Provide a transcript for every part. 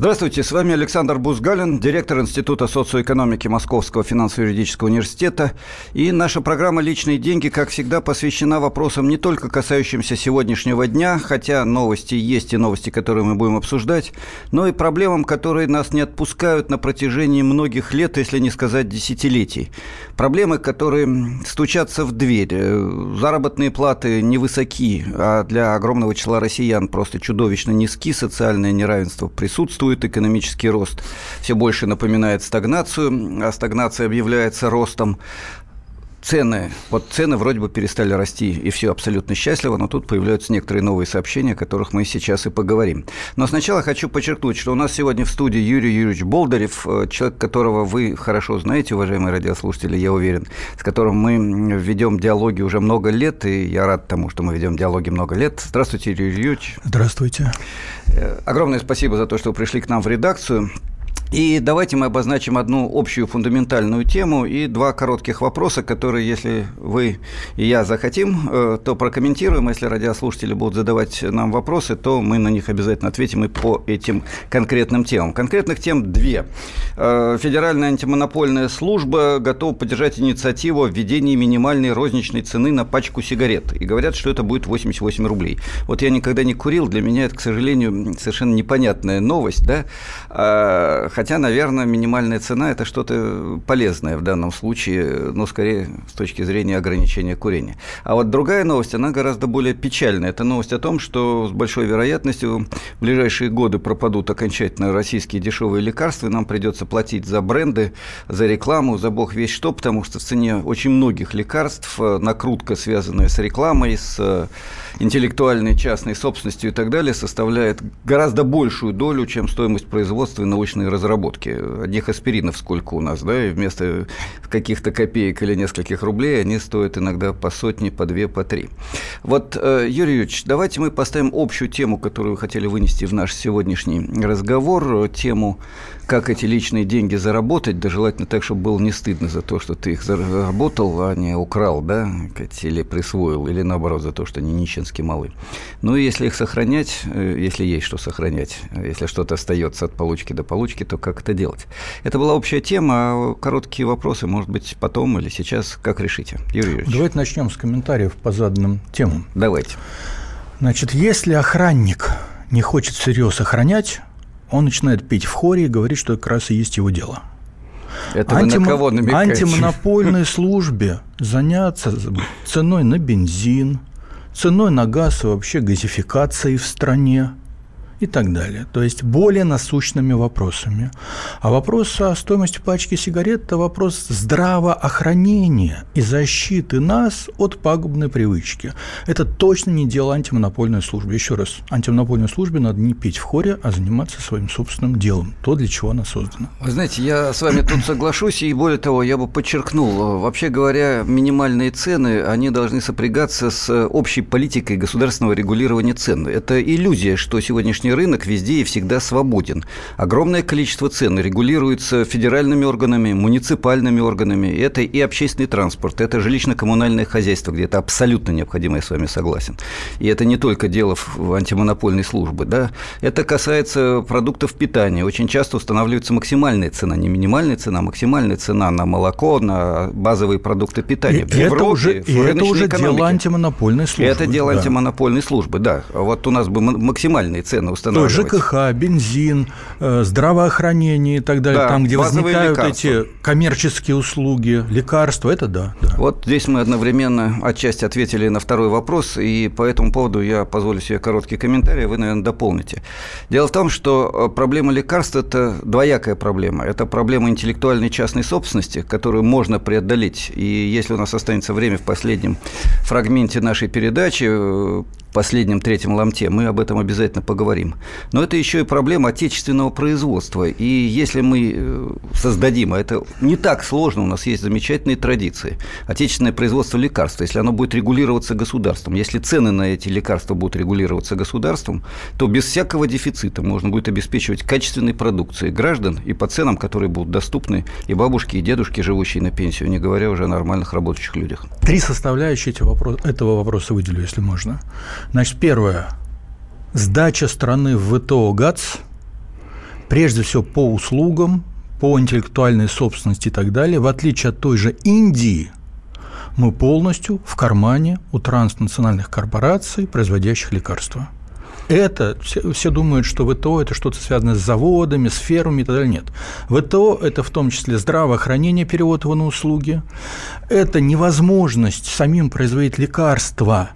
Здравствуйте, с вами Александр Бузгалин, директор Института социоэкономики Московского финансово-юридического университета. И наша программа «Личные деньги», как всегда, посвящена вопросам не только касающимся сегодняшнего дня, хотя новости есть и новости, которые мы будем обсуждать, но и проблемам, которые нас не отпускают на протяжении многих лет, если не сказать десятилетий. Проблемы, которые стучатся в дверь. Заработные платы невысоки, а для огромного числа россиян просто чудовищно низки, социальное неравенство присутствует существует экономический рост, все больше напоминает стагнацию, а стагнация объявляется ростом цены, вот цены вроде бы перестали расти, и все абсолютно счастливо, но тут появляются некоторые новые сообщения, о которых мы сейчас и поговорим. Но сначала хочу подчеркнуть, что у нас сегодня в студии Юрий Юрьевич Болдырев, э, человек, которого вы хорошо знаете, уважаемые радиослушатели, я уверен, с которым мы ведем диалоги уже много лет, и я рад тому, что мы ведем диалоги много лет. Здравствуйте, Юрий Юрьевич. Здравствуйте. Э, огромное спасибо за то, что вы пришли к нам в редакцию. И давайте мы обозначим одну общую фундаментальную тему и два коротких вопроса, которые, если вы и я захотим, э, то прокомментируем. Если радиослушатели будут задавать нам вопросы, то мы на них обязательно ответим и по этим конкретным темам. Конкретных тем две. Э, Федеральная антимонопольная служба готова поддержать инициативу о введении минимальной розничной цены на пачку сигарет. И говорят, что это будет 88 рублей. Вот я никогда не курил, для меня это, к сожалению, совершенно непонятная новость, да, а, Хотя, наверное, минимальная цена – это что-то полезное в данном случае, но скорее с точки зрения ограничения курения. А вот другая новость, она гораздо более печальная. Это новость о том, что с большой вероятностью в ближайшие годы пропадут окончательно российские дешевые лекарства, и нам придется платить за бренды, за рекламу, за бог весь что, потому что в цене очень многих лекарств э, накрутка, связанная с рекламой, с э, интеллектуальной частной собственностью и так далее, составляет гораздо большую долю, чем стоимость производства и научной разработки разработки. Одних аспиринов сколько у нас, да, и вместо каких-то копеек или нескольких рублей они стоят иногда по сотне, по две, по три. Вот, э, Юрий Юрьевич, давайте мы поставим общую тему, которую вы хотели вынести в наш сегодняшний разговор, тему как эти личные деньги заработать, да желательно так, чтобы было не стыдно за то, что ты их заработал, а не украл, да, или присвоил, или наоборот за то, что они нищенски малы. Ну и если их сохранять, э, если есть что сохранять, если что-то остается от получки до получки, то как это делать? Это была общая тема, короткие вопросы, может быть, потом или сейчас, как решите? Юрий Юрьевич. Давайте начнем с комментариев по заданным темам. Давайте. Значит, если охранник не хочет всерьез охранять, он начинает петь в хоре и говорит, что это как раз и есть его дело. Это Антим... на кого намекаете? Антимонопольной службе заняться ценой на бензин, ценой на газ и вообще газификацией в стране, и так далее. То есть более насущными вопросами. А вопрос о стоимости пачки сигарет – это вопрос здравоохранения и защиты нас от пагубной привычки. Это точно не дело антимонопольной службы. Еще раз, антимонопольной службе надо не петь в хоре, а заниматься своим собственным делом, то, для чего она создана. Вы знаете, я с вами тут соглашусь, и более того, я бы подчеркнул, вообще говоря, минимальные цены, они должны сопрягаться с общей политикой государственного регулирования цен. Это иллюзия, что сегодняшний внешний рынок везде и всегда свободен. Огромное количество цен регулируется федеральными органами, муниципальными органами. Это и общественный транспорт, это жилищно-коммунальное хозяйство, где это абсолютно необходимо, я с вами согласен. И это не только дело антимонопольной службы. Да? Это касается продуктов питания. Очень часто устанавливается максимальная цена, не минимальная цена, а максимальная цена на молоко, на базовые продукты питания. И в Европе, это уже, и это уже дело антимонопольной службы. Это дело да. антимонопольной службы, да. Вот у нас бы максимальные цены устанавливать. То ЖКХ, бензин, э, здравоохранение и так далее, да, там, где возникают лекарства. эти коммерческие услуги, лекарства, это да, да. Вот здесь мы одновременно отчасти ответили на второй вопрос, и по этому поводу я позволю себе короткий комментарий, вы, наверное, дополните. Дело в том, что э, проблема лекарств – это двоякая проблема. Это проблема интеллектуальной частной собственности, которую можно преодолеть. И если у нас останется время в последнем фрагменте нашей передачи, э, последнем третьем ломте, мы об этом обязательно поговорим. Но это еще и проблема отечественного производства. И если мы э, создадим, а это не так сложно, у нас есть замечательные традиции, отечественное производство лекарств, если оно будет регулироваться государством, если цены на эти лекарства будут регулироваться государством, то без всякого дефицита можно будет обеспечивать качественной продукцией граждан и по ценам, которые будут доступны и бабушке, и дедушке, живущие на пенсию, не говоря уже о нормальных работающих людях. Три составляющие этого вопроса выделю, если можно. Значит, первое. Сдача страны в ВТО ГАЦ прежде всего по услугам, по интеллектуальной собственности и так далее, в отличие от той же Индии, мы полностью в кармане у транснациональных корпораций, производящих лекарства. Это, все, все думают, что ВТО – это что-то связанное с заводами, с фермами и так далее. Нет. ВТО – это в том числе здравоохранение, перевод его на услуги. Это невозможность самим производить лекарства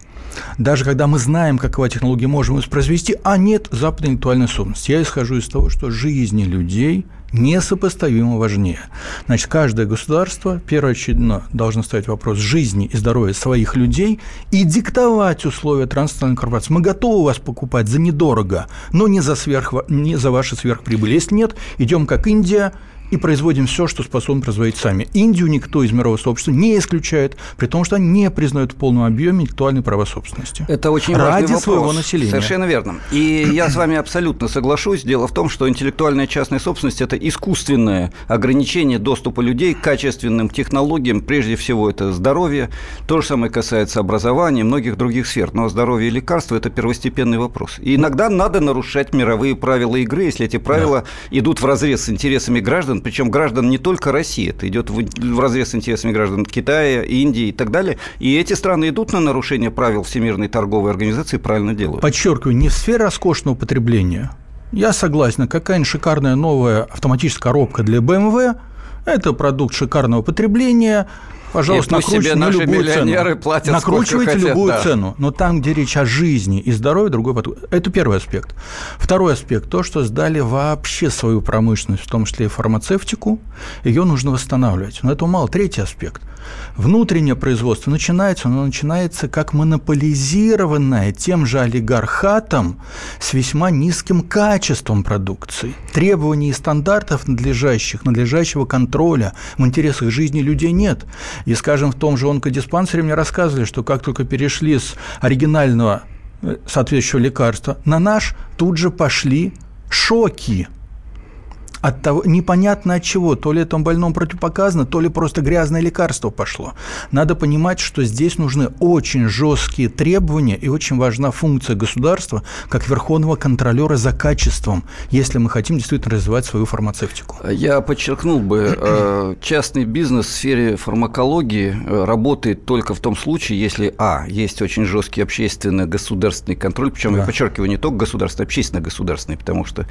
даже когда мы знаем, какова технология, можем воспроизвести, а нет западной интеллектуальной собственности. Я исхожу из того, что жизни людей несопоставимо важнее. Значит, каждое государство первоочередно должно ставить вопрос жизни и здоровья своих людей и диктовать условия транснациональной корпорации. Мы готовы вас покупать за недорого, но не за, сверх, не за ваши сверхприбыли. Если нет, идем как Индия – и производим все, что способны производить сами. Индию никто из мирового сообщества не исключает, при том, что они не признают в полном объеме интеллектуальные права собственности. Это очень Ради важный вопрос. своего населения. Совершенно верно. И я с вами абсолютно соглашусь. Дело в том, что интеллектуальная частная собственность – это искусственное ограничение доступа людей к качественным технологиям. Прежде всего, это здоровье. То же самое касается образования и многих других сфер. Но здоровье и лекарства – это первостепенный вопрос. И иногда надо нарушать мировые правила игры, если эти правила да. идут в разрез с интересами граждан, причем граждан не только России, это идет в разрез с интересами граждан Китая, Индии и так далее. И эти страны идут на нарушение правил Всемирной торговой организации и правильно делают. Подчеркиваю, не в сфере роскошного потребления. Я согласен, какая-нибудь шикарная новая автоматическая коробка для BMW – это продукт шикарного потребления, Пожалуйста, накручивайте на любую цену. Платят Накручивайте хотят, любую да. цену. Но там, где речь о жизни и здоровье, другой подход. Это первый аспект. Второй аспект – то, что сдали вообще свою промышленность, в том числе и фармацевтику, ее нужно восстанавливать. Но этого мало. Третий аспект – Внутреннее производство начинается, оно начинается как монополизированное тем же олигархатом с весьма низким качеством продукции. Требований и стандартов надлежащих, надлежащего контроля в интересах жизни людей нет. И, скажем, в том же онкодиспансере мне рассказывали, что как только перешли с оригинального э, соответствующего лекарства на наш, тут же пошли шоки – от того, непонятно от чего, то ли этому больному противопоказано, то ли просто грязное лекарство пошло. Надо понимать, что здесь нужны очень жесткие требования и очень важна функция государства как верховного контролера за качеством, если мы хотим действительно развивать свою фармацевтику. Я подчеркнул бы, э, частный бизнес в сфере фармакологии э, работает только в том случае, если, а, есть очень жесткий общественный государственный контроль, причем да. я подчеркиваю, не только государственный, общественно-государственный, потому что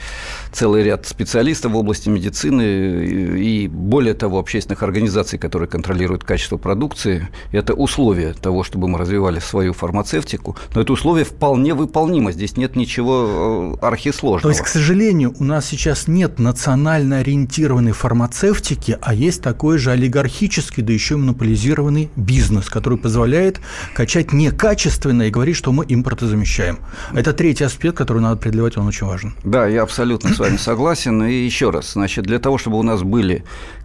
целый ряд специалистов в области медицины и, более того, общественных организаций, которые контролируют качество продукции, это условие того, чтобы мы развивали свою фармацевтику. Но это условие вполне выполнимо. Здесь нет ничего э, архисложного. То есть, к сожалению, у нас сейчас нет национально ориентированной фармацевтики, а есть такой же олигархический, да еще и монополизированный бизнес, который позволяет качать некачественно и говорить, что мы импортозамещаем. Это третий аспект, который надо преодолевать, он очень важен. Да, я абсолютно с вами согласен. И еще раз, значит, для того, чтобы у нас были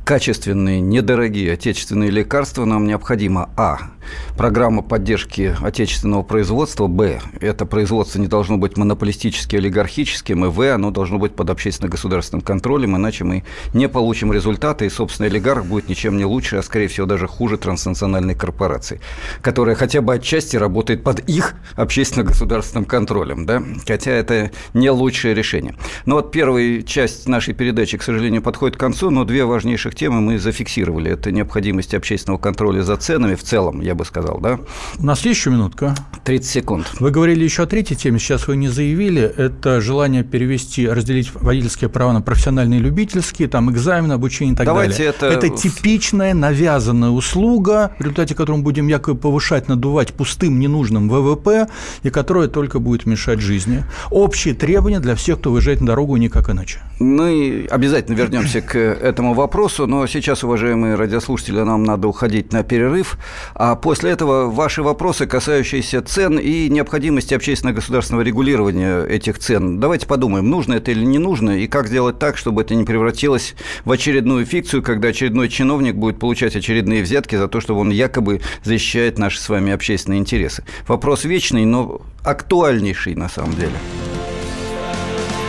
качественные, недорогие отечественные лекарства, нам необходимо а. Программа поддержки отечественного производства, б. Это производство не должно быть монополистически олигархическим, и в. Оно должно быть под общественно-государственным контролем, иначе мы не получим результаты, и, собственно, олигарх будет ничем не лучше, а, скорее всего, даже хуже транснациональной корпорации, которая хотя бы отчасти работает под их общественно-государственным контролем, да? хотя это не лучшее решение. Но вот первая часть нашей передачи, к сожалению, подходит к концу, но две важнейших темы мы зафиксировали. Это необходимость общественного контроля за ценами в целом, я бы сказал, да? У нас есть еще минутка? 30 секунд. Вы говорили еще о третьей теме, сейчас вы не заявили. Это желание перевести, разделить водительские права на профессиональные и любительские, там экзамены, обучение и так Давайте далее. Это... это типичная навязанная услуга, в результате которой мы будем якобы повышать, надувать пустым, ненужным ВВП, и которая только будет мешать жизни. Общие требования для всех, кто выезжает на дорогу, никак иначе. Мы обязательно вернемся к этому вопросу но сейчас, уважаемые радиослушатели, нам надо уходить на перерыв. А после этого ваши вопросы, касающиеся цен и необходимости общественно-государственного регулирования этих цен. Давайте подумаем, нужно это или не нужно, и как сделать так, чтобы это не превратилось в очередную фикцию, когда очередной чиновник будет получать очередные взятки за то, что он якобы защищает наши с вами общественные интересы. Вопрос вечный, но актуальнейший на самом деле.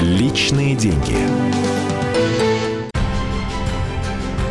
Личные деньги.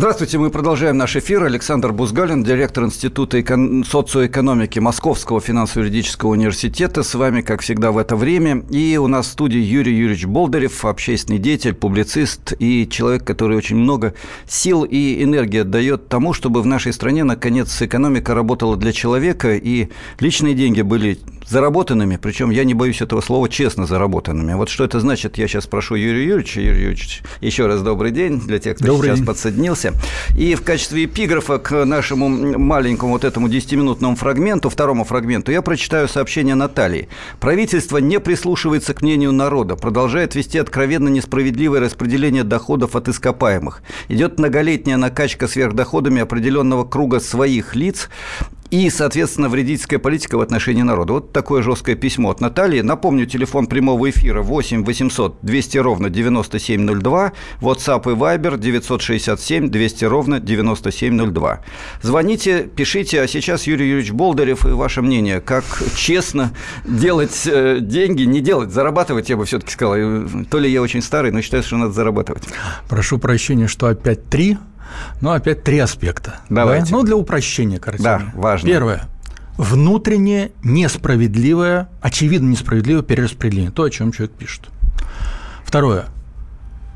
Здравствуйте, мы продолжаем наш эфир. Александр Бузгалин, директор Института эко- социоэкономики Московского финансово-юридического университета. С вами, как всегда, в это время. И у нас в студии Юрий Юрьевич Болдырев, общественный деятель, публицист и человек, который очень много сил и энергии отдает тому, чтобы в нашей стране, наконец, экономика работала для человека, и личные деньги были заработанными, причем я не боюсь этого слова, честно заработанными. Вот что это значит, я сейчас прошу Юрия Юрьевича. Юрий Юрьевич, еще раз добрый день для тех, кто добрый сейчас день. подсоединился. И в качестве эпиграфа к нашему маленькому вот этому 10-минутному фрагменту, второму фрагменту, я прочитаю сообщение Натальи. Правительство не прислушивается к мнению народа, продолжает вести откровенно несправедливое распределение доходов от ископаемых. Идет многолетняя накачка сверхдоходами определенного круга своих лиц, и, соответственно, вредительская политика в отношении народа. Вот такое жесткое письмо от Натальи. Напомню, телефон прямого эфира 8 800 200 ровно 9702, WhatsApp и Viber 967 200 ровно 9702. Звоните, пишите, а сейчас Юрий Юрьевич Болдырев и ваше мнение, как честно делать э, деньги, не делать, зарабатывать, я бы все-таки сказал. То ли я очень старый, но считаю, что надо зарабатывать. Прошу прощения, что опять три но опять три аспекта. Давайте. Да? Ну, для упрощения картины. Да, важно. Первое. Внутреннее несправедливое, очевидно несправедливое перераспределение. То, о чем человек пишет. Второе.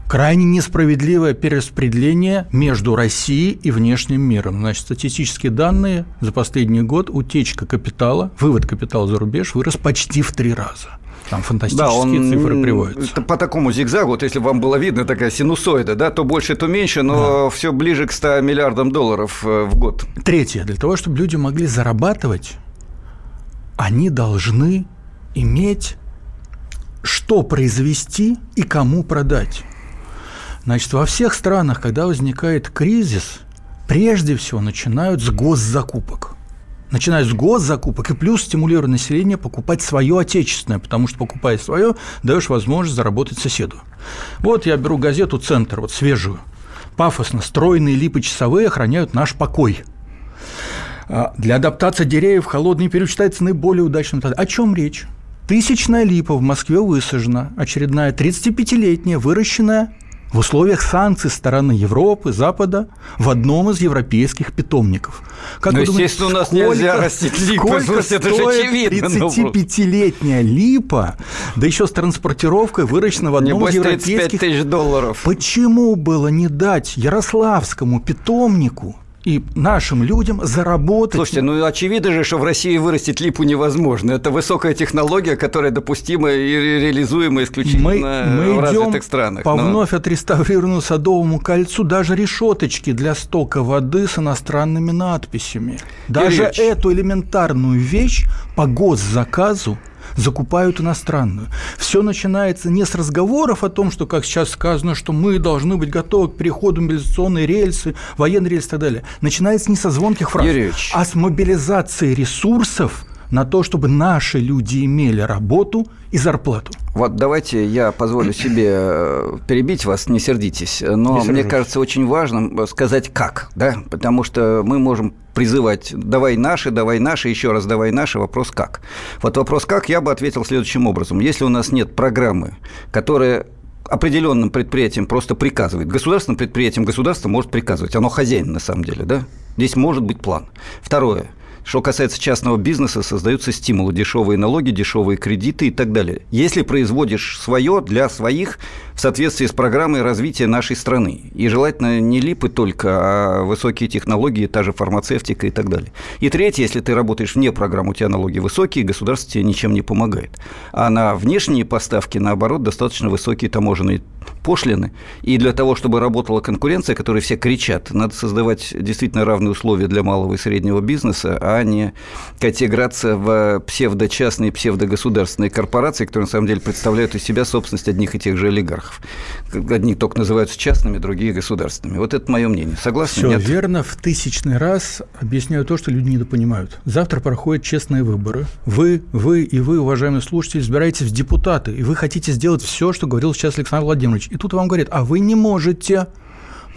Крайне несправедливое перераспределение между Россией и внешним миром. Значит, статистические данные за последний год утечка капитала, вывод капитала за рубеж вырос почти в три раза. Там фантастические да, он, цифры приводятся. По такому зигзагу, вот если вам было видно такая синусоида, да, то больше, то меньше, но да. все ближе к 100 миллиардам долларов э, в год. Третье. Для того, чтобы люди могли зарабатывать, они должны иметь что произвести и кому продать. Значит, во всех странах, когда возникает кризис, прежде всего начинают с госзакупок начиная с госзакупок, и плюс стимулируя население покупать свое отечественное, потому что, покупая свое, даешь возможность заработать соседу. Вот я беру газету «Центр», вот свежую. Пафосно, стройные липы часовые охраняют наш покой. А, для адаптации деревьев холодный период считается наиболее удачным. О чем речь? Тысячная липа в Москве высажена, очередная 35-летняя, выращенная в условиях санкций стороны Европы, Запада в одном из европейских питомников. Как ну, естественно, думаете, у нас сколько, нельзя растить липы, слушайте, это же очевидно. 35-летняя липа, да еще с транспортировкой выращена в одном Небось, из европейских... тысяч долларов. Почему было не дать ярославскому питомнику и нашим людям заработать. Слушайте, ну очевидно же, что в России вырастить липу невозможно. Это высокая технология, которая допустима и реализуема исключительно мы, мы в развитых странах. По но... вновь отреставрированному Садовому кольцу даже решеточки для стока воды с иностранными надписями. Даже Юрьевич. эту элементарную вещь по госзаказу закупают иностранную. Все начинается не с разговоров о том, что, как сейчас сказано, что мы должны быть готовы к переходу мобилизационной рельсы, военной рельсы и так далее. Начинается не со звонких фраз, Юрьевич. а с мобилизации ресурсов на то, чтобы наши люди имели работу и зарплату. Вот давайте я позволю себе э, перебить вас, не сердитесь, но не мне кажется очень важным сказать как, да, потому что мы можем призывать «давай наши, давай наши, еще раз давай наши», вопрос «как?». Вот вопрос «как?» я бы ответил следующим образом. Если у нас нет программы, которая определенным предприятиям просто приказывает. Государственным предприятиям государство может приказывать. Оно хозяин на самом деле, да? Здесь может быть план. Второе. Что касается частного бизнеса, создаются стимулы, дешевые налоги, дешевые кредиты и так далее. Если производишь свое для своих в соответствии с программой развития нашей страны, и желательно не липы только, а высокие технологии, та же фармацевтика и так далее. И третье, если ты работаешь вне программы, у тебя налоги высокие, государство тебе ничем не помогает. А на внешние поставки, наоборот, достаточно высокие таможенные пошлины. И для того, чтобы работала конкуренция, которой все кричат, надо создавать действительно равные условия для малого и среднего бизнеса, а не играться в псевдочастные, псевдогосударственные корпорации, которые на самом деле представляют из себя собственность одних и тех же олигархов. Одни только называются частными, другие государственными. Вот это мое мнение. Согласны? Все Нет? верно. В тысячный раз объясняю то, что люди недопонимают. Завтра проходят честные выборы. Вы, вы и вы, уважаемые слушатели, избираетесь в депутаты, и вы хотите сделать все, что говорил сейчас Александр Владимирович. И тут вам говорят, а вы не можете,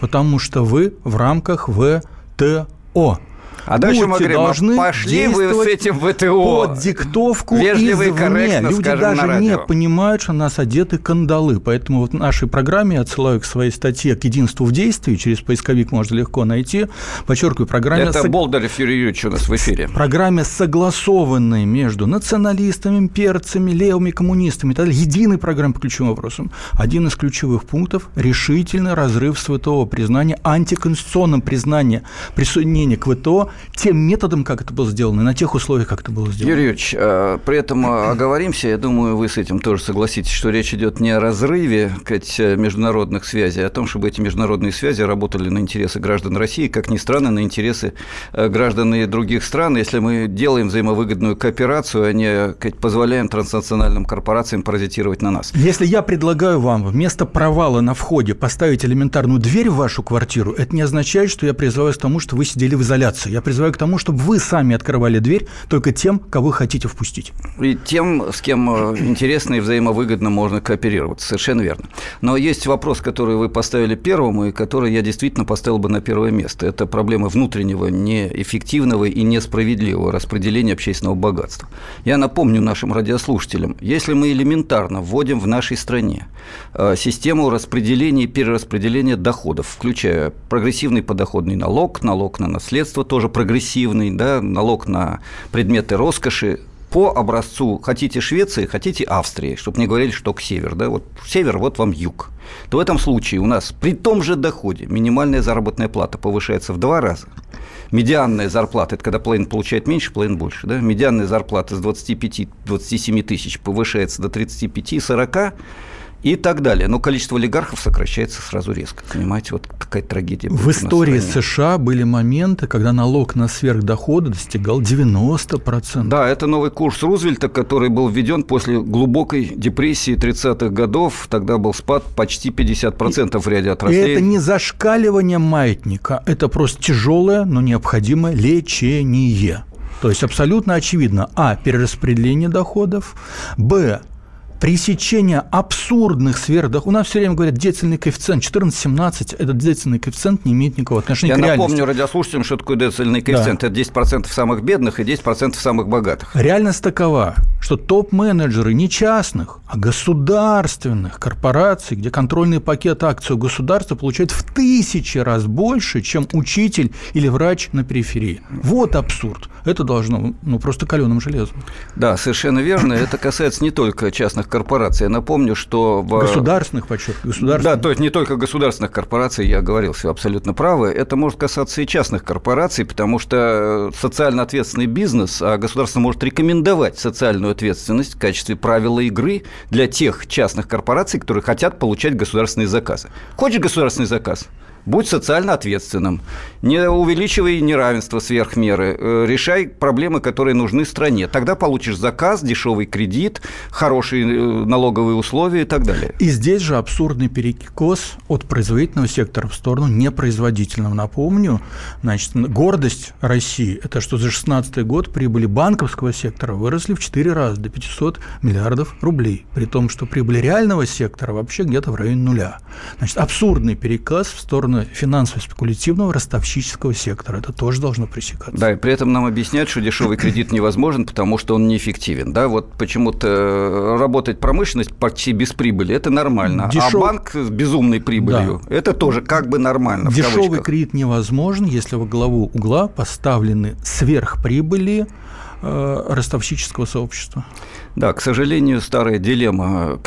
потому что вы в рамках ВТО. А дальше мы говорим, должны пошли вы с этим в ВТО. Под диктовку Вежливо извне. Люди даже не понимают, что нас одеты кандалы. Поэтому вот в нашей программе я отсылаю к своей статье «К единству в действии». Через поисковик можно легко найти. Подчеркиваю, программе... Это с... Болдырев Юрий Юрьевич у нас в эфире. Программе, согласованной между националистами, перцами, левыми, коммунистами. Это единой программе по ключевым вопросам. Один из ключевых пунктов – решительный разрыв с ВТО, признание антиконституционным признание присоединения к ВТО тем методом, как это было сделано, и на тех условиях, как это было сделано. Юрий Юрьевич, а, при этом оговоримся, я думаю, вы с этим тоже согласитесь, что речь идет не о разрыве сказать, международных связей, а о том, чтобы эти международные связи работали на интересы граждан России, как ни странно, на интересы э, граждан и других стран. Если мы делаем взаимовыгодную кооперацию, а не сказать, позволяем транснациональным корпорациям паразитировать на нас. Если я предлагаю вам вместо провала на входе поставить элементарную дверь в вашу квартиру, это не означает, что я призываю к тому, что вы сидели в изоляции. Я призываю к тому, чтобы вы сами открывали дверь только тем, кого хотите впустить. И тем, с кем э, интересно и взаимовыгодно можно кооперироваться. Совершенно верно. Но есть вопрос, который вы поставили первым, и который я действительно поставил бы на первое место. Это проблема внутреннего, неэффективного и несправедливого распределения общественного богатства. Я напомню нашим радиослушателям, если мы элементарно вводим в нашей стране э, систему распределения и перераспределения доходов, включая прогрессивный подоходный налог, налог на наследство, тоже прогрессивный, да, налог на предметы роскоши, по образцу хотите Швеции, хотите Австрии, чтобы не говорили, что к север, да, вот север, вот вам юг, то в этом случае у нас при том же доходе минимальная заработная плата повышается в два раза. Медианная зарплата, это когда половина получает меньше, половина больше, да, медианная зарплата с 25-27 тысяч повышается до 35-40, и так далее. Но количество олигархов сокращается сразу резко. Понимаете, вот какая трагедия. В истории США были моменты, когда налог на сверхдоходы достигал 90%. Да, это новый курс Рузвельта, который был введен после глубокой депрессии 30-х годов. Тогда был спад почти 50% в ряде отраслей. И это не зашкаливание маятника, это просто тяжелое, но необходимое лечение. То есть абсолютно очевидно, а, перераспределение доходов, б, пресечение абсурдных сверхдоходов. У нас все время говорят децельный коэффициент 14-17, этот децельный коэффициент не имеет никакого отношения Я к реальности. напомню радиослушателям, что такое децельный коэффициент. Да. Это 10% самых бедных и 10% самых богатых. Реальность такова, что топ-менеджеры не частных, а государственных корпораций, где контрольный пакет акций у государства получают в тысячи раз больше, чем учитель или врач на периферии. Вот абсурд. Это должно ну, просто каленым железом. Да, совершенно верно. Это касается не только частных корпораций. Я напомню, что... В... Государственных, подчеркиваю, государственных. Да, то есть не только государственных корпораций, я говорил, все абсолютно правы. Это может касаться и частных корпораций, потому что социально ответственный бизнес, а государство может рекомендовать социальную ответственность в качестве правила игры для тех частных корпораций, которые хотят получать государственные заказы. Хочешь государственный заказ? Будь социально ответственным, не увеличивай неравенство сверх меры, э, решай проблемы, которые нужны стране. Тогда получишь заказ, дешевый кредит, хорошие э, налоговые условия и так далее. И здесь же абсурдный перекос от производительного сектора в сторону непроизводительного. Напомню, значит, гордость России – это что за 2016 год прибыли банковского сектора выросли в 4 раза, до 500 миллиардов рублей, при том, что прибыль реального сектора вообще где-то в районе нуля. Значит, абсурдный переказ в сторону сторону финансово-спекулятивного ростовщического сектора. Это тоже должно пресекаться. Да, и при этом нам объясняют, что дешевый кредит невозможен, потому что он неэффективен. Да, вот почему-то э, работать промышленность почти без прибыли – это нормально. Дешев... А банк с безумной прибылью да. – это тоже как бы нормально. Дешевый кредит невозможен, если во главу угла поставлены сверхприбыли э, ростовщического сообщества. Да, к сожалению, старая дилемма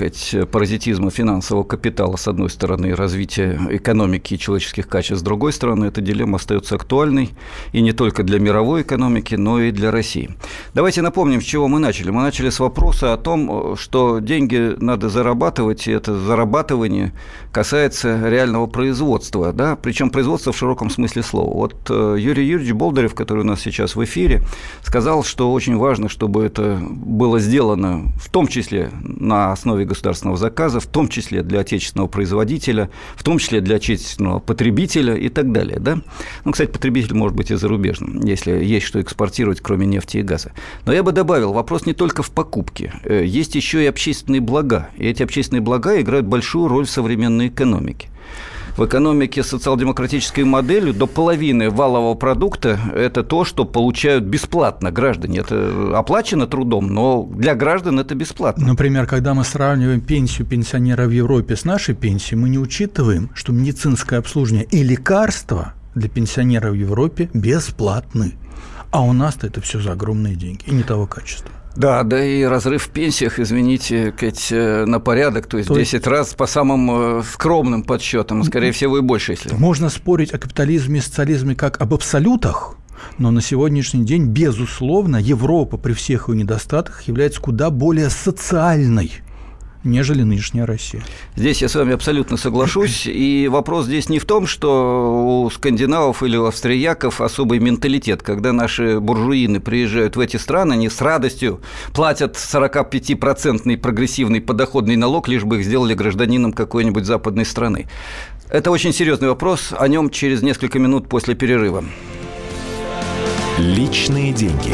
паразитизма финансового капитала, с одной стороны, и развития экономики и человеческих качеств, с другой стороны, эта дилемма остается актуальной и не только для мировой экономики, но и для России. Давайте напомним, с чего мы начали. Мы начали с вопроса о том, что деньги надо зарабатывать, и это зарабатывание касается реального производства, да, причем производства в широком смысле слова. Вот э, Юрий Юрьевич Болдырев, который у нас сейчас в эфире, сказал, что очень важно, чтобы это было сделано сделано в том числе на основе государственного заказа, в том числе для отечественного производителя, в том числе для отечественного потребителя и так далее. Да? Ну, кстати, потребитель может быть и зарубежным, если есть что экспортировать, кроме нефти и газа. Но я бы добавил, вопрос не только в покупке. Э, есть еще и общественные блага. И эти общественные блага играют большую роль в современной экономике в экономике социал-демократической модели до половины валового продукта – это то, что получают бесплатно граждане. Это оплачено трудом, но для граждан это бесплатно. Например, когда мы сравниваем пенсию пенсионера в Европе с нашей пенсией, мы не учитываем, что медицинское обслуживание и лекарства для пенсионеров в Европе бесплатны. А у нас-то это все за огромные деньги и не того качества. Да, да и разрыв в пенсиях, извините, Кать, э, на порядок, то есть то 10 раз по самым э, скромным подсчетам, скорее всего, и больше, если. Можно спорить о капитализме и социализме как об абсолютах, но на сегодняшний день, безусловно, Европа при всех ее недостатках является куда более социальной нежели нынешняя Россия. Здесь я с вами абсолютно соглашусь. И вопрос здесь не в том, что у скандинавов или у австрияков особый менталитет. Когда наши буржуины приезжают в эти страны, они с радостью платят 45-процентный прогрессивный подоходный налог, лишь бы их сделали гражданином какой-нибудь западной страны. Это очень серьезный вопрос. О нем через несколько минут после перерыва. Личные деньги.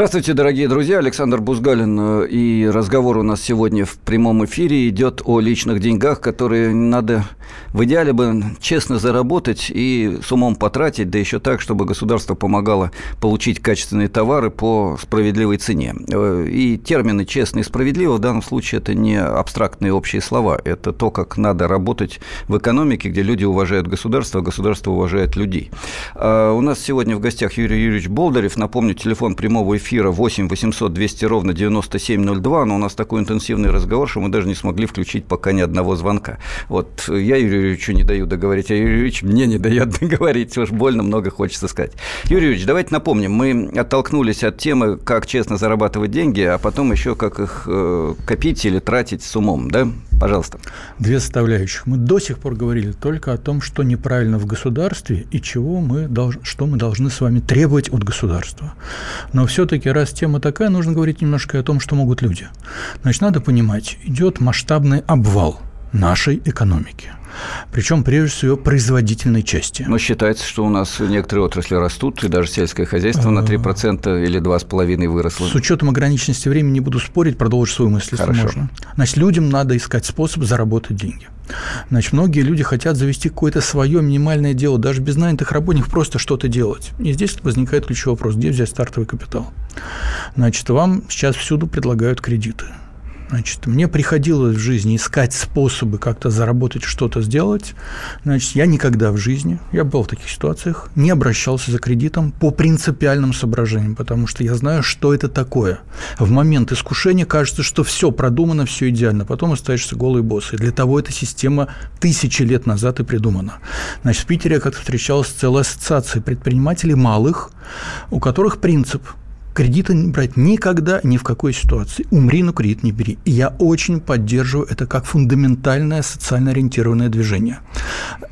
Здравствуйте, дорогие друзья. Александр Бузгалин. Э, и разговор у нас сегодня в прямом эфире идет о личных деньгах, которые надо в идеале бы честно заработать и с умом потратить, да еще так, чтобы государство помогало получить качественные товары по справедливой цене. Э, и термины «честно» и «справедливо» в данном случае это не абстрактные общие слова. Это то, как надо работать в экономике, где люди уважают государство, а государство уважает людей. А у нас сегодня в гостях Юрий Юрьевич Болдырев. Напомню, телефон прямого эфира 8 800 200 ровно 9702, но у нас такой интенсивный разговор, что мы даже не смогли включить пока ни одного звонка. Вот я Юрию Юрьевичу не даю договорить, а Юрий Юрьевич мне не дает договорить, уж больно много хочется сказать. Юрий Юрьевич, давайте напомним, мы оттолкнулись от темы, как честно зарабатывать деньги, а потом еще как их э, копить или тратить с умом, да? Пожалуйста. Две составляющих. Мы до сих пор говорили только о том, что неправильно в государстве и чего мы долж... что мы должны с вами требовать от государства. Но все-таки, раз тема такая, нужно говорить немножко о том, что могут люди. Значит, надо понимать, идет масштабный обвал нашей экономики причем прежде всего производительной части. Но считается, что у нас некоторые отрасли растут, и даже сельское хозяйство на 3% э, или 2,5% выросло. С учетом ограниченности времени не буду спорить, продолжу свою мысль, если Хорошо. можно. Значит, людям надо искать способ заработать деньги. Значит, многие люди хотят завести какое-то свое минимальное дело, даже без нанятых работников, просто что-то делать. И здесь возникает ключевой вопрос, где взять стартовый капитал. Значит, вам сейчас всюду предлагают кредиты. Значит, мне приходилось в жизни искать способы как-то заработать, что-то сделать. Значит, я никогда в жизни, я был в таких ситуациях, не обращался за кредитом по принципиальным соображениям, потому что я знаю, что это такое. В момент искушения кажется, что все продумано, все идеально, потом остаешься голый босс. И для того эта система тысячи лет назад и придумана. Значит, в Питере я как-то встречался с целой предпринимателей малых, у которых принцип – Кредита не брать никогда, ни в какой ситуации. Умри, но кредит не бери. И я очень поддерживаю это как фундаментальное социально ориентированное движение.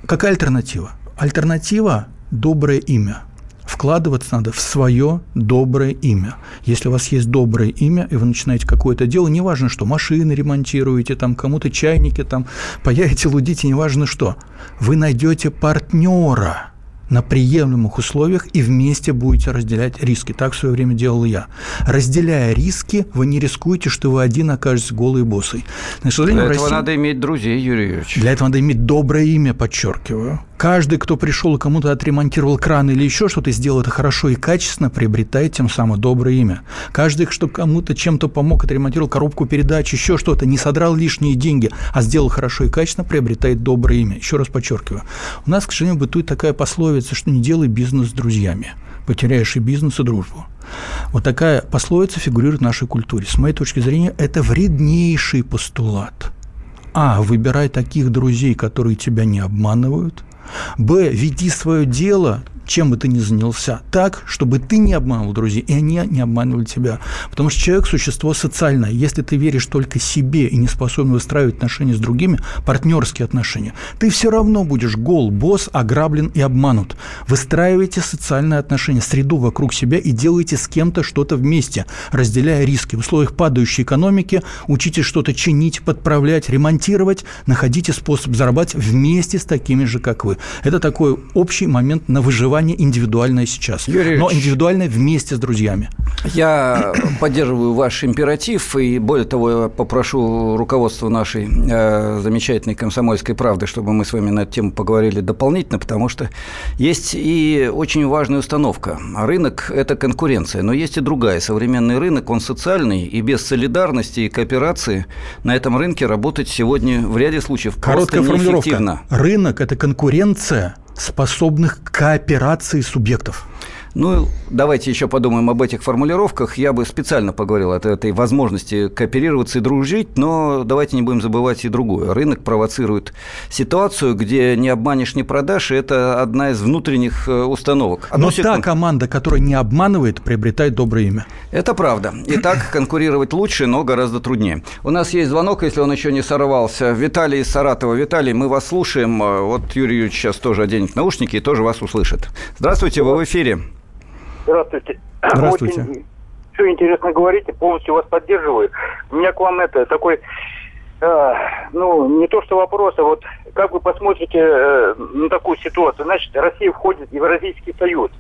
Какая альтернатива? Альтернатива – доброе имя. Вкладываться надо в свое доброе имя. Если у вас есть доброе имя, и вы начинаете какое-то дело, неважно что, машины ремонтируете, там кому-то чайники там паяете, лудите, неважно что, вы найдете партнера – на приемлемых условиях и вместе будете разделять риски. Так в свое время делал я. Разделяя риски, вы не рискуете, что вы один окажетесь голый и босый. Для этого России... надо иметь друзей, Юрий Юрьевич. Для этого надо иметь доброе имя, подчеркиваю. Каждый, кто пришел и кому-то отремонтировал кран или еще что-то, сделал это хорошо и качественно, приобретает тем самым доброе имя. Каждый, кто кому-то чем-то помог, отремонтировал коробку передач, еще что-то, не содрал лишние деньги, а сделал хорошо и качественно, приобретает доброе имя. Еще раз подчеркиваю. У нас, к сожалению, бытует такая пословица, что не делай бизнес с друзьями. Потеряешь и бизнес, и дружбу. Вот такая пословица фигурирует в нашей культуре. С моей точки зрения, это вреднейший постулат. А. Выбирай таких друзей, которые тебя не обманывают. Б. Веди свое дело чем бы ты ни занялся, так, чтобы ты не обманывал друзей, и они не обманывали тебя. Потому что человек – существо социальное. Если ты веришь только себе и не способен выстраивать отношения с другими, партнерские отношения, ты все равно будешь гол, босс, ограблен и обманут. Выстраивайте социальные отношения, среду вокруг себя и делайте с кем-то что-то вместе, разделяя риски. В условиях падающей экономики учитесь что-то чинить, подправлять, ремонтировать, находите способ зарабатывать вместе с такими же, как вы. Это такой общий момент на выживание проживание индивидуальное сейчас, Юрий но индивидуальное вместе с друзьями. Я поддерживаю ваш императив, и более того, я попрошу руководство нашей э, замечательной комсомольской правды, чтобы мы с вами на эту тему поговорили дополнительно, потому что есть и очень важная установка. Рынок – это конкуренция, но есть и другая. Современный рынок, он социальный, и без солидарности и кооперации на этом рынке работать сегодня в ряде случаев Короткая просто неэффективно. Рынок – это конкуренция – способных к кооперации субъектов. Ну, давайте еще подумаем об этих формулировках. Я бы специально поговорил о этой возможности кооперироваться и дружить, но давайте не будем забывать и другое. Рынок провоцирует ситуацию, где не обманешь, не продашь, и это одна из внутренних э, установок. Одну но секунду. та команда, которая не обманывает, приобретает доброе имя. Это правда. И так конкурировать лучше, но гораздо труднее. У нас есть звонок, если он еще не сорвался. Виталий из Саратова. Виталий, мы вас слушаем. Вот Юрий Юрьевич сейчас тоже оденет наушники и тоже вас услышит. Здравствуйте, вы в эфире. Здравствуйте. Здравствуйте. Очень все интересно говорите, полностью вас поддерживаю. У меня к вам это такой, э, ну, не то что вопрос, а вот как вы посмотрите э, на такую ситуацию? Значит, Россия входит в Евразийский союз,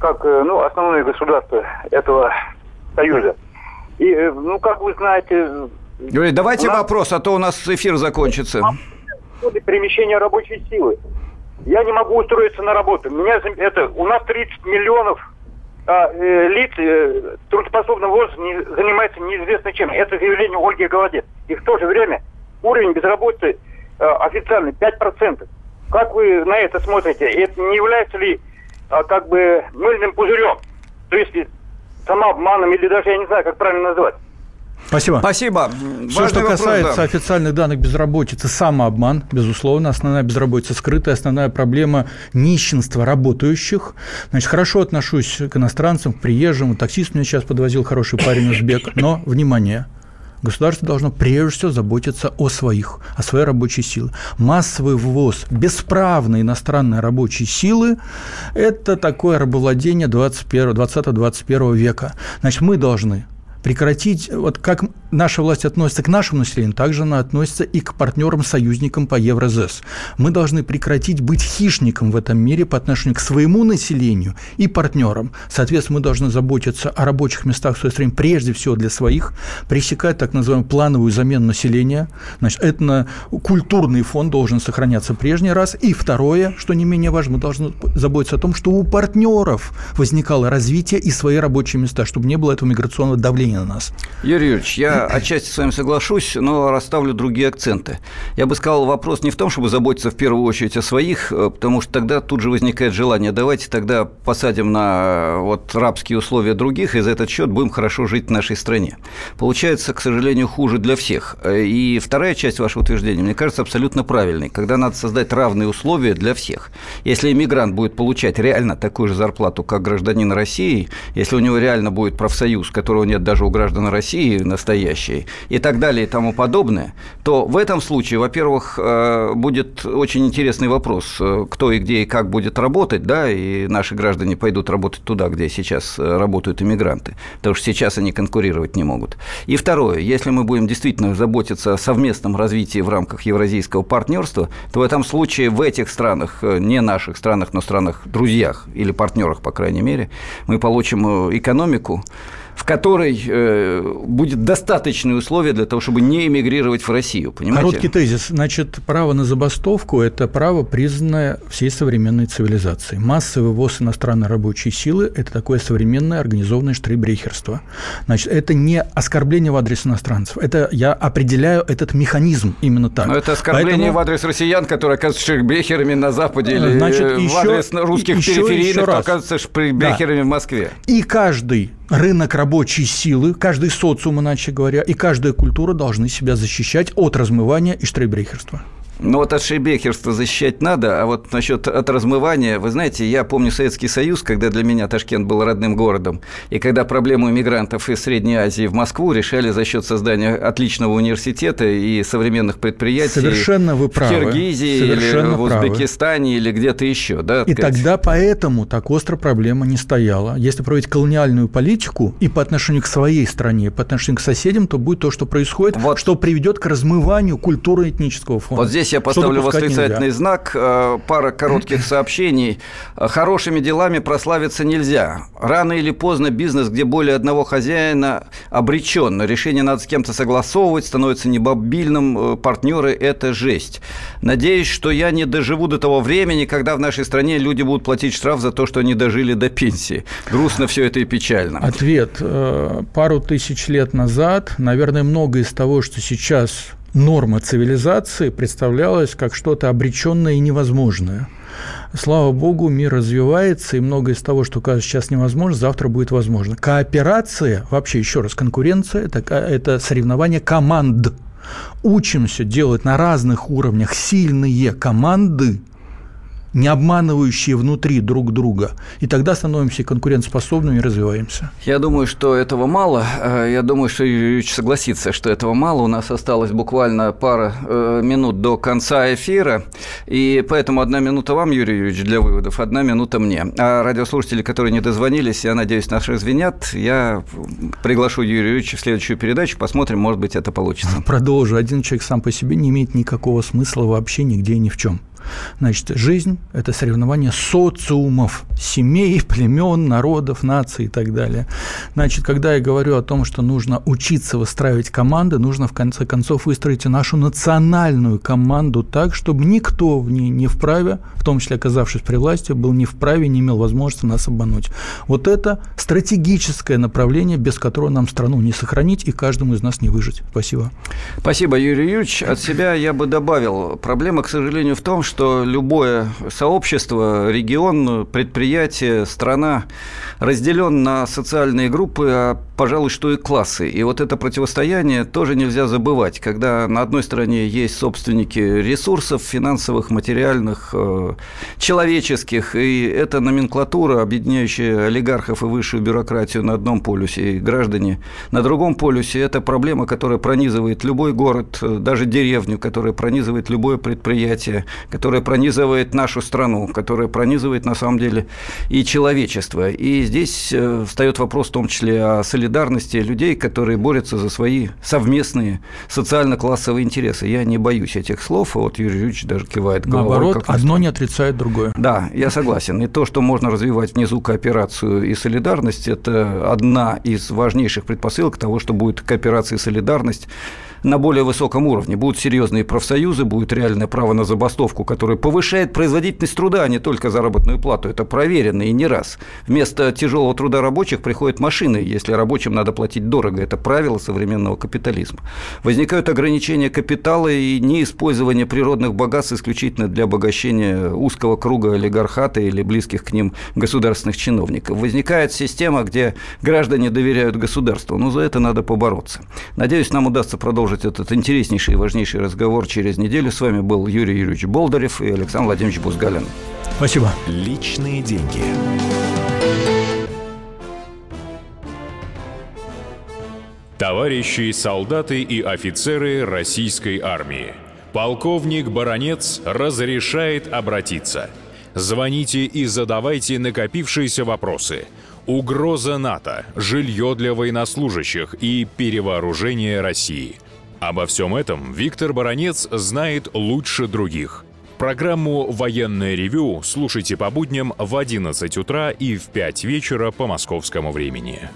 как, э, ну, основное государство этого союза. И, э, ну, как вы знаете... Юрий, давайте нас... вопрос, а то у нас эфир закончится. Перемещение рабочей силы. Я не могу устроиться на работу. Меня это у нас 30 миллионов а, э, лиц э, трудоспособного возраста не, занимается неизвестно чем. Это заявление Ольги Голодец. И в то же время уровень безработицы э, официальный 5%. Как вы на это смотрите? Это не является ли э, как бы мыльным пузырем? То есть самообманом или даже я не знаю, как правильно назвать. Спасибо. Спасибо. Все, что вопрос, касается да. официальных данных безработицы, самообман, безусловно, основная безработица скрытая, основная проблема нищенства работающих. Значит, хорошо отношусь к иностранцам, к приезжим. Таксист меня сейчас подвозил хороший парень узбек. Но, внимание, государство должно прежде всего заботиться о своих, о своей рабочей силе. Массовый ввоз бесправной иностранной рабочей силы – это такое рабовладение 20-21 века. Значит, мы должны прекратить, вот как наша власть относится к нашему населению, также она относится и к партнерам, союзникам по Евразес. Мы должны прекратить быть хищником в этом мире по отношению к своему населению и партнерам. Соответственно, мы должны заботиться о рабочих местах в своей стране прежде всего для своих, пресекать так называемую плановую замену населения. Значит, это культурный фон должен сохраняться прежний раз. И второе, что не менее важно, мы должны заботиться о том, что у партнеров возникало развитие и свои рабочие места, чтобы не было этого миграционного давления на нас. Юрий Юрьевич, я отчасти с вами соглашусь, но расставлю другие акценты. Я бы сказал, вопрос не в том, чтобы заботиться в первую очередь о своих, э, потому что тогда тут же возникает желание, давайте тогда посадим на э, вот рабские условия других, и за этот счет будем хорошо жить в нашей стране. Получается, к сожалению, хуже для всех. Э, и вторая часть вашего утверждения, мне кажется, абсолютно правильной, когда надо создать равные условия для всех. Если иммигрант будет получать реально такую же зарплату, как гражданин России, если у него реально будет профсоюз, которого нет даже даже у граждан России настоящие и так далее и тому подобное, то в этом случае, во-первых, э, будет очень интересный вопрос, э, кто и где и как будет работать, да, и наши граждане пойдут работать туда, где сейчас э, работают иммигранты, потому что сейчас они конкурировать не могут. И второе, если мы будем действительно заботиться о совместном развитии в рамках евразийского партнерства, то в этом случае в этих странах, не наших странах, но странах друзьях или партнерах, по крайней мере, мы получим экономику, в которой э, будет достаточные условия для того, чтобы не эмигрировать в Россию. Понимаете? Короткий тезис. Значит, право на забастовку – это право, признанное всей современной цивилизацией. Массовый ввоз иностранной рабочей силы – это такое современное организованное штрейбрехерство. Значит, это не оскорбление в адрес иностранцев. Это я определяю этот механизм именно так. Но это оскорбление Поэтому... в адрес россиян, которые оказываются штрейбрехерами на Западе или Значит, в еще, адрес русских еще, периферийных, еще оказываются штрейбрехерами да. в Москве. И каждый рынок рабочей силы, каждый социум, иначе говоря, и каждая культура должны себя защищать от размывания и штрейбрехерства. Ну вот от шейбехерства защищать надо, а вот насчет от размывания, вы знаете, я помню Советский Союз, когда для меня Ташкент был родным городом, и когда проблему иммигрантов из Средней Азии в Москву решали за счет создания отличного университета и современных предприятий Совершенно вы правы. в Киргизии Совершенно или в Узбекистане правы. или где-то еще. Да, и сказать. тогда поэтому так остро проблема не стояла. Если проводить колониальную политику и по отношению к своей стране, и по отношению к соседям, то будет то, что происходит, вот. что приведет к размыванию культуры этнического фона. Вот здесь я поставлю восклицательный нельзя. знак. Э, пара коротких сообщений. Хорошими делами прославиться нельзя. Рано или поздно бизнес, где более одного хозяина, обречен. Решение надо с кем-то согласовывать, становится небобильным. Э, партнеры – это жесть. Надеюсь, что я не доживу до того времени, когда в нашей стране люди будут платить штраф за то, что они дожили до пенсии. Грустно все это и печально. Ответ. Э, пару тысяч лет назад, наверное, многое из того, что сейчас норма цивилизации представлялась как что-то обреченное и невозможное. Слава богу, мир развивается, и многое из того, что кажется сейчас невозможно, завтра будет возможно. Кооперация, вообще еще раз, конкуренция это, – это соревнование команд. Учимся делать на разных уровнях сильные команды, не обманывающие внутри друг друга. И тогда становимся конкурентоспособными и развиваемся. Я думаю, что этого мало. Э, я думаю, что Юрьевич согласится, что этого мало. У нас осталось буквально пара э, минут до конца эфира. И поэтому одна минута вам, Юрий Юрьевич, для выводов, одна минута мне. А радиослушатели, которые не дозвонились, я надеюсь, наши извинят. Я приглашу Юрия Юрьевича в следующую передачу. Посмотрим, может быть, это получится. Продолжу. Один человек сам по себе не имеет никакого смысла вообще нигде и ни в чем. Значит, жизнь – это соревнование социумов, семей, племен, народов, наций и так далее. Значит, когда я говорю о том, что нужно учиться выстраивать команды, нужно в конце концов выстроить нашу национальную команду так, чтобы никто в ней не вправе, в том числе оказавшись при власти, был не вправе, не имел возможности нас обмануть. Вот это стратегическое направление, без которого нам страну не сохранить и каждому из нас не выжить. Спасибо. Спасибо, Юрий Юрьевич. От себя я бы добавил, проблема, к сожалению, в том, что что любое сообщество, регион, предприятие, страна разделен на социальные группы, а, пожалуй, что и классы. И вот это противостояние тоже нельзя забывать, когда на одной стороне есть собственники ресурсов финансовых, материальных, э, человеческих, и это номенклатура, объединяющая олигархов и высшую бюрократию на одном полюсе, и граждане на другом полюсе, это проблема, которая пронизывает любой город, э, даже деревню, которая пронизывает любое предприятие, которая пронизывает нашу страну, которая пронизывает на самом деле и человечество. И здесь э, встает вопрос в том числе о солидарности людей, которые борются за свои совместные социально-классовые интересы. Я не боюсь этих слов, а вот Юрий Юрьевич даже кивает головой. Наоборот, одно не отрицает другое. Да, я согласен. И то, что можно развивать внизу кооперацию и солидарность, это одна из важнейших предпосылок того, что будет кооперация и солидарность на более высоком уровне. Будут серьезные профсоюзы, будет реальное право на забастовку, которое повышает производительность труда, а не только заработную плату. Это проверено и не раз. Вместо тяжелого труда рабочих приходят машины, если рабочим надо платить дорого. Это правило современного капитализма. Возникают ограничения капитала и неиспользование природных богатств исключительно для обогащения узкого круга олигархата или близких к ним государственных чиновников. Возникает система, где граждане доверяют государству. Но за это надо побороться. Надеюсь, нам удастся продолжить продолжить этот интереснейший и важнейший разговор через неделю. С вами был Юрий Юрьевич Болдырев и Александр Владимирович Бузгалин. Спасибо. Личные деньги. Товарищи солдаты и офицеры российской армии. Полковник Баронец разрешает обратиться. Звоните и задавайте накопившиеся вопросы. Угроза НАТО, жилье для военнослужащих и перевооружение России. Обо всем этом Виктор Баронец знает лучше других. Программу «Военное ревю» слушайте по будням в 11 утра и в 5 вечера по московскому времени.